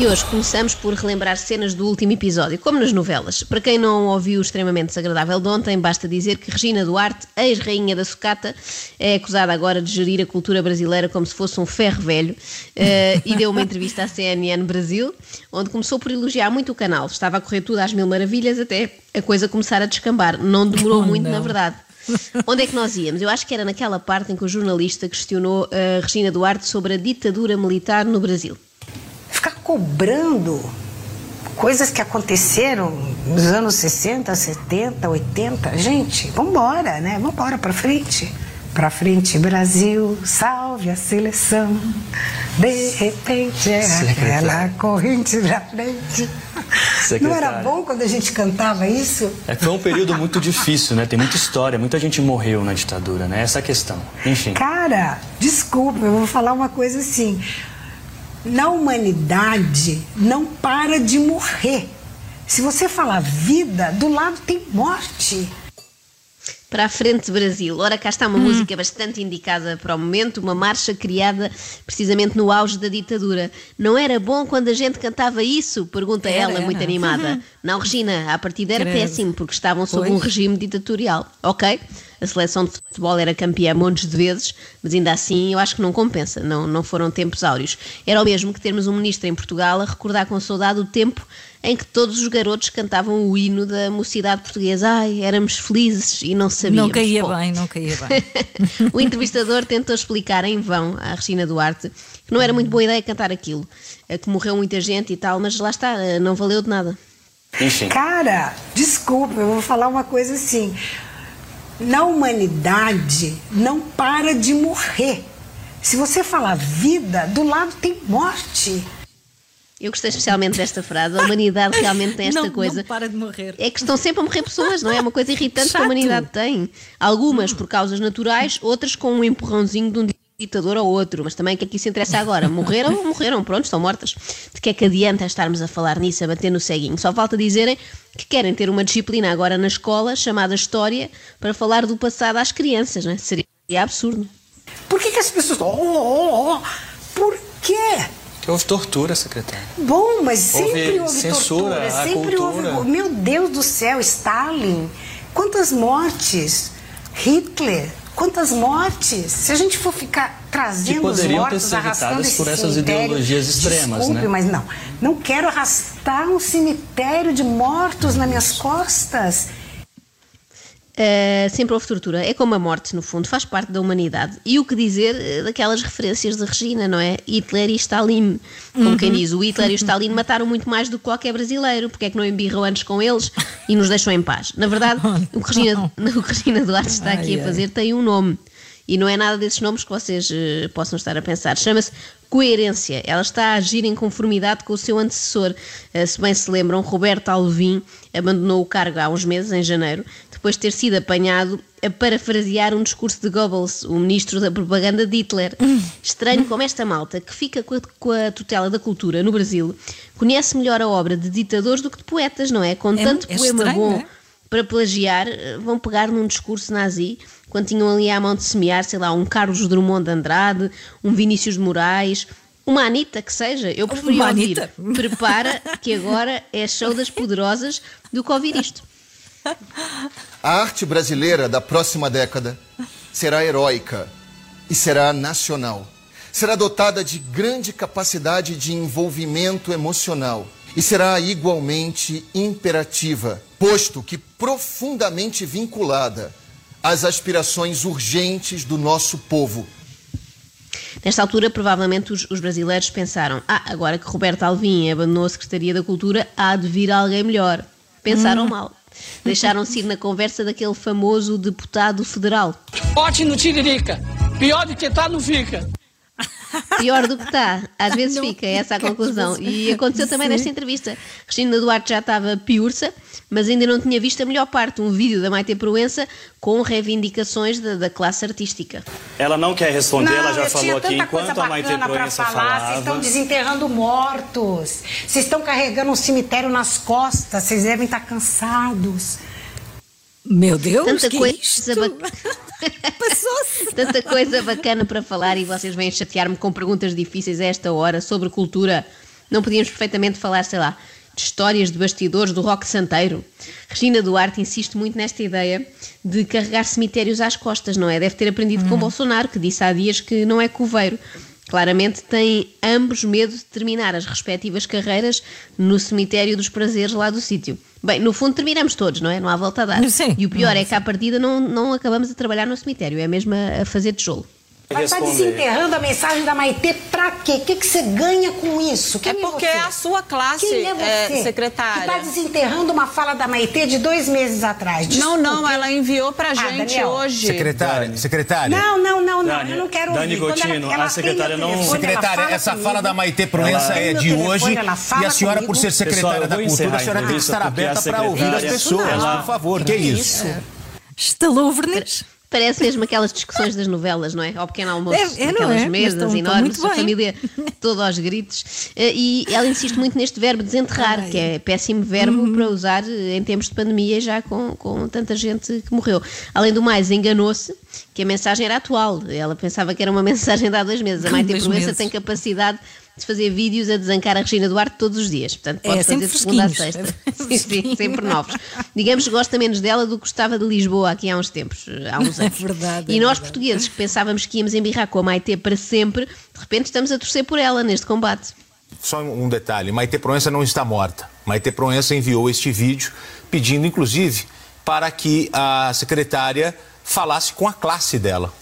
E hoje começamos por relembrar cenas do último episódio, como nas novelas. Para quem não ouviu o extremamente desagradável de ontem, basta dizer que Regina Duarte, ex-rainha da sucata, é acusada agora de gerir a cultura brasileira como se fosse um ferro velho eh, e deu uma entrevista à CNN Brasil, onde começou por elogiar muito o canal. Estava a correr tudo às mil maravilhas até a coisa começar a descambar. Não demorou Oh, muito, não. na verdade. Onde é que nós íamos? Eu acho que era naquela parte em que o jornalista questionou a Regina Duarte sobre a ditadura militar no Brasil. Cobrando coisas que aconteceram nos anos 60, 70, 80. Gente, vambora, né? Vambora pra frente. Pra frente, Brasil, salve a seleção. De repente é aquela corrente pra frente. Não era bom quando a gente cantava isso? É, foi um período muito difícil, né? Tem muita história, muita gente morreu na ditadura, né? Essa é questão. Enfim. Cara, desculpa, eu vou falar uma coisa assim. Na humanidade não para de morrer. Se você falar vida, do lado tem morte. Para a frente Brasil. Ora, cá está uma música bastante indicada para o momento, uma marcha criada precisamente no auge da ditadura. Não era bom quando a gente cantava isso? Pergunta Era, ela, muito era. animada. Não, Regina, a partida era Credo. péssimo, porque estavam sob Pois. um regime ditatorial. Ok, a seleção de futebol era campeã montes de vezes, mas ainda assim eu acho que não compensa, não, não foram tempos áureos. Era o mesmo que termos um ministro em Portugal a recordar com saudade o tempo em que todos os garotos cantavam o hino da mocidade portuguesa. Ai, éramos felizes e não sabíamos. Não caía Bom, bem, não caía bem. o entrevistador tentou explicar em vão à Regina Duarte que não era muito boa ideia cantar aquilo, eh, que morreu muita gente e tal, mas lá está, eh, não valeu de nada. Enfim. Cara, desculpa, eu vou falar uma coisa assim. Na humanidade não para de morrer. Se você falar vida, do lado tem morte. Eu gostei especialmente desta frase. A humanidade realmente tem esta não, coisa. Não para de morrer. É que estão sempre a morrer pessoas, não é? É uma coisa irritante que a Chato. humanidade tem. Algumas por causas naturais, outras com um empurrãozinho de um ditador ou outro. Mas também o que é que isso interessa agora? Morreram, morreram, pronto, estão mortas. De que é que adianta estarmos a falar nisso, a bater no ceguinho? Só falta dizerem que querem ter uma disciplina agora na escola chamada História para falar do passado às crianças, não é? Seria absurdo. Por que, que as pessoas. Oh, oh, oh. Por quê? Que houve tortura, secretária. Bom, mas sempre Houve houve censura tortura, sempre cultura. houve. Meu Deus do céu, Stalin, quantas mortes? Hitler, quantas mortes? Se a gente for ficar trazendo os mortos, arrastando esse por essas cemitério, ideologias extremas, desculpe, né? mas não, não quero arrastar um cemitério de mortos nas minhas costas. Uh, sempre houve tortura. É como a morte, no fundo, faz parte da humanidade. E o que dizer uh, daquelas referências de Regina, não é? Hitler e Stalin. Como quem diz, o Hitler e o Stalin mataram muito mais do que qualquer brasileiro. Porque é que não embirram antes com eles e nos deixam em paz? Na verdade, o que Regina, o que Regina Duarte está aqui Ai, a ai. fazer tem um nome. E não é nada desses nomes que vocês eh, possam estar a pensar. Chama-se coerência. Ela está a agir em conformidade com o seu antecessor. Eh, se bem se lembram, Roberto Alvim abandonou o cargo há uns meses, em janeiro, depois de ter sido apanhado a parafrasear um discurso de Goebbels, o ministro da propaganda de Hitler. Estranho como esta malta, que fica com a, com a tutela da cultura no Brasil, conhece melhor a obra de ditadores do que de poetas, não é? Com É- tanto é poema estranho, bom é? para plagiar, eh, vão pegar num discurso nazi, quando tinham ali à mão de semear, sei lá, um Carlos Drummond de Andrade, um Vinícius de Moraes, uma Anitta que seja. Eu preferia ouvir. Prepara que agora é show das poderosas do que ouvir isto. A arte brasileira da próxima década será heróica e será nacional. Será dotada de grande capacidade de envolvimento emocional e será igualmente imperativa, posto que profundamente vinculada às aspirações urgentes do nosso povo. Nesta altura, provavelmente os, os brasileiros pensaram: ah, agora que Roberto Alvim abandonou a Secretaria da Cultura, há de vir alguém melhor. Pensaram mal. Deixaram-se ir na conversa daquele famoso deputado federal. No Tiririca. Pior do que tá, não fica. Pior do que está. Às vezes Não fica, é essa a conclusão. E aconteceu também Sim. nesta entrevista. Cristina Duarte já estava piurça, mas ainda não tinha visto a melhor parte, um vídeo da Maite Proença com reivindicações da, da classe artística. Ela não quer responder, ela já falou tinha aqui tanta coisa enquanto a Maite Proença falar. Vocês estão desenterrando mortos. Vocês estão carregando um cemitério nas costas. Vocês devem estar cansados. Meu Deus, Tanta que coisa isto? Passou-se. Tanta coisa bacana para falar e vocês vêm chatear-me com perguntas difíceis a esta hora sobre cultura. Não podíamos perfeitamente falar, sei lá, de histórias de bastidores do rock santeiro. Regina Duarte insiste muito nesta ideia de carregar cemitérios às costas, não é? Deve ter aprendido com Bolsonaro, que disse há dias que não é coveiro. Claramente têm ambos medo de terminar as respectivas carreiras no cemitério dos prazeres lá do sítio. Bem, no fundo terminamos todos, não é? Não há volta a dar. Sim. E o pior é que à partida não, não acabamos a trabalhar no cemitério, é mesmo a, a fazer tijolo. Vai estar desenterrando a mensagem da Maitê pra quê? O que, que você ganha com isso? Quem É porque você? é a sua classe, Quem é é, você? secretária. Que tá desenterrando uma fala da Maitê de dois meses atrás. Não, Desculpe. não, ela enviou pra Ah, gente Daniel. hoje. Secretária, secretária. Não, não, não, não. Dani- eu não quero Dani ouvir. Quando Gotino, ela, ela a secretária não- Secretária, fala essa comigo. fala da Maitê Proença Ela- é de telefone, hoje e a senhora, por comigo. ser secretária Pessoal, da Cultura, a senhora tem que estar aberta para ouvir as secretária- pessoas, por favor. Que é isso? Estalou o verniz. Parece mesmo aquelas discussões das novelas, não é? Ao pequeno almoço, É- é, aquelas é? Mesas estão- estão enormes, muito a família toda aos gritos. Eh, E ela insiste muito neste verbo desenterrar, Ai. que é péssimo verbo Uhum. para usar em tempos de pandemia, já com, com tanta gente que morreu. Além do mais, enganou-se que a mensagem era atual. Ela pensava que era uma mensagem de há dois meses. A Maite Proença meses. tem capacidade de fazer vídeos a desancar a Regina Duarte todos os dias. Portanto, pode É, fazer sempre de segunda a sexta. Sempre Sim, sim, sempre novos. Digamos que gosta menos dela do que gostava de Lisboa aqui há uns tempos, há uns É anos. verdade, E é nós, verdade. portugueses, que pensávamos que íamos embirrar com a Maite para sempre, de repente estamos a torcer por ela neste combate. Só um detalhe, Maite Proença não está morta. Maite Proença enviou este vídeo pedindo, inclusive, para que a secretária falasse com a classe dela.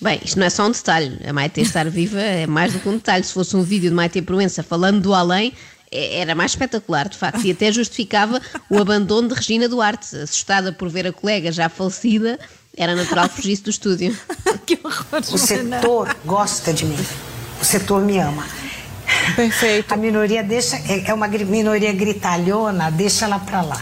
Bem, isto não é só um detalhe. A Maite estar viva é mais do que um detalhe. Se fosse um vídeo de Maite Proença falando do além, é- era mais espetacular, de facto, e até justificava o abandono de Regina Duarte. Assustada por ver a colega já falecida, era natural que fugisse do estúdio. que horror, O setor gosta de mim. O setor me ama. Perfeito. A minoria deixa. É é uma minoria gritalhona, deixa ela pra lá.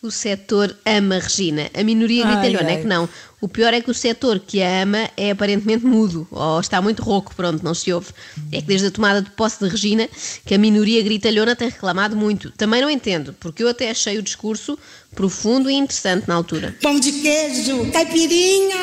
O setor ama Regina. A minoria Ai, gritalhona é que não. O pior é que o setor que a ama é aparentemente mudo, ou está muito rouco, pronto, não se ouve. É que desde a tomada de posse de Regina, que a minoria gritalhona tem reclamado muito. Também não entendo, porque eu até achei o discurso profundo e interessante na altura. pão de queijo, caipirinha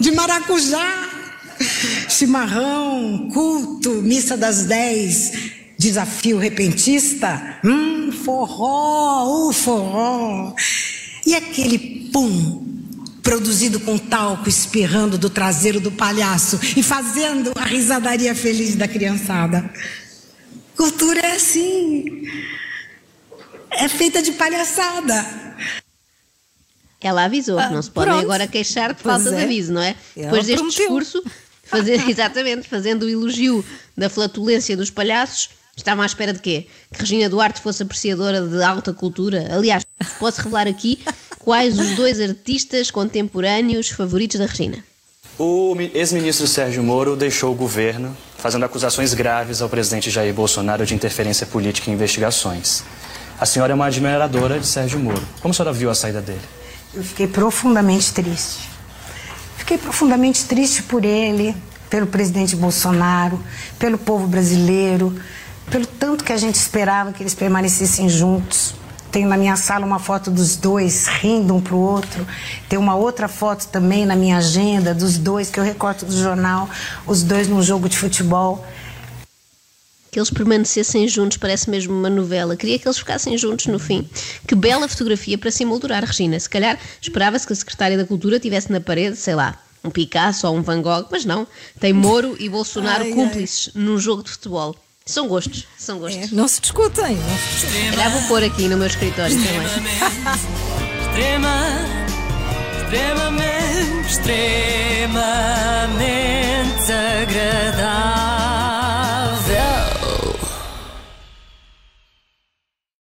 de maracujá, chimarrão, culto, missa das dez, desafio repentista, hum, forró, o forró. E aquele pum produzido com talco espirrando do traseiro do palhaço e fazendo a risadaria feliz da criançada. Cultura é assim. É feita de palhaçada. Ela avisou, Ah, não se pronto. agora queixar de falta de é. aviso, não é? Ela Depois deste prometeu. discurso, fazer, exatamente, fazendo o elogio da flatulência dos palhaços, estavam à espera de quê? Que Regina Duarte fosse apreciadora de alta cultura? Aliás, posso revelar aqui quais os dois artistas contemporâneos favoritos da Regina. O mi- ex-ministro Sérgio Moro deixou o governo fazendo acusações graves ao presidente Jair Bolsonaro de interferência política em investigações. A senhora é uma admiradora de Sérgio Moro. Como a senhora viu a saída dele? Eu fiquei profundamente triste. Fiquei profundamente triste por ele, pelo presidente Bolsonaro, pelo povo brasileiro, pelo tanto que a gente esperava que eles permanecessem juntos. Tenho na minha sala uma foto dos dois rindo um pro outro. Tem uma outra foto também na minha agenda dos dois que eu recorto do jornal, os dois num jogo de futebol. Que eles permanecessem juntos, parece mesmo uma novela. Queria que eles ficassem juntos no fim. Que bela fotografia para se emoldurar, Regina. Se calhar esperava-se que a Secretária da Cultura tivesse na parede, sei lá, um Picasso ou um Van Gogh, mas não. Tem Moro e Bolsonaro Ai, ai. cúmplices num jogo de futebol. São gostos, são gostos. É, não se discutem. Já vou pôr aqui no meu escritório também. Extrema, extremamente, extremamente agradável.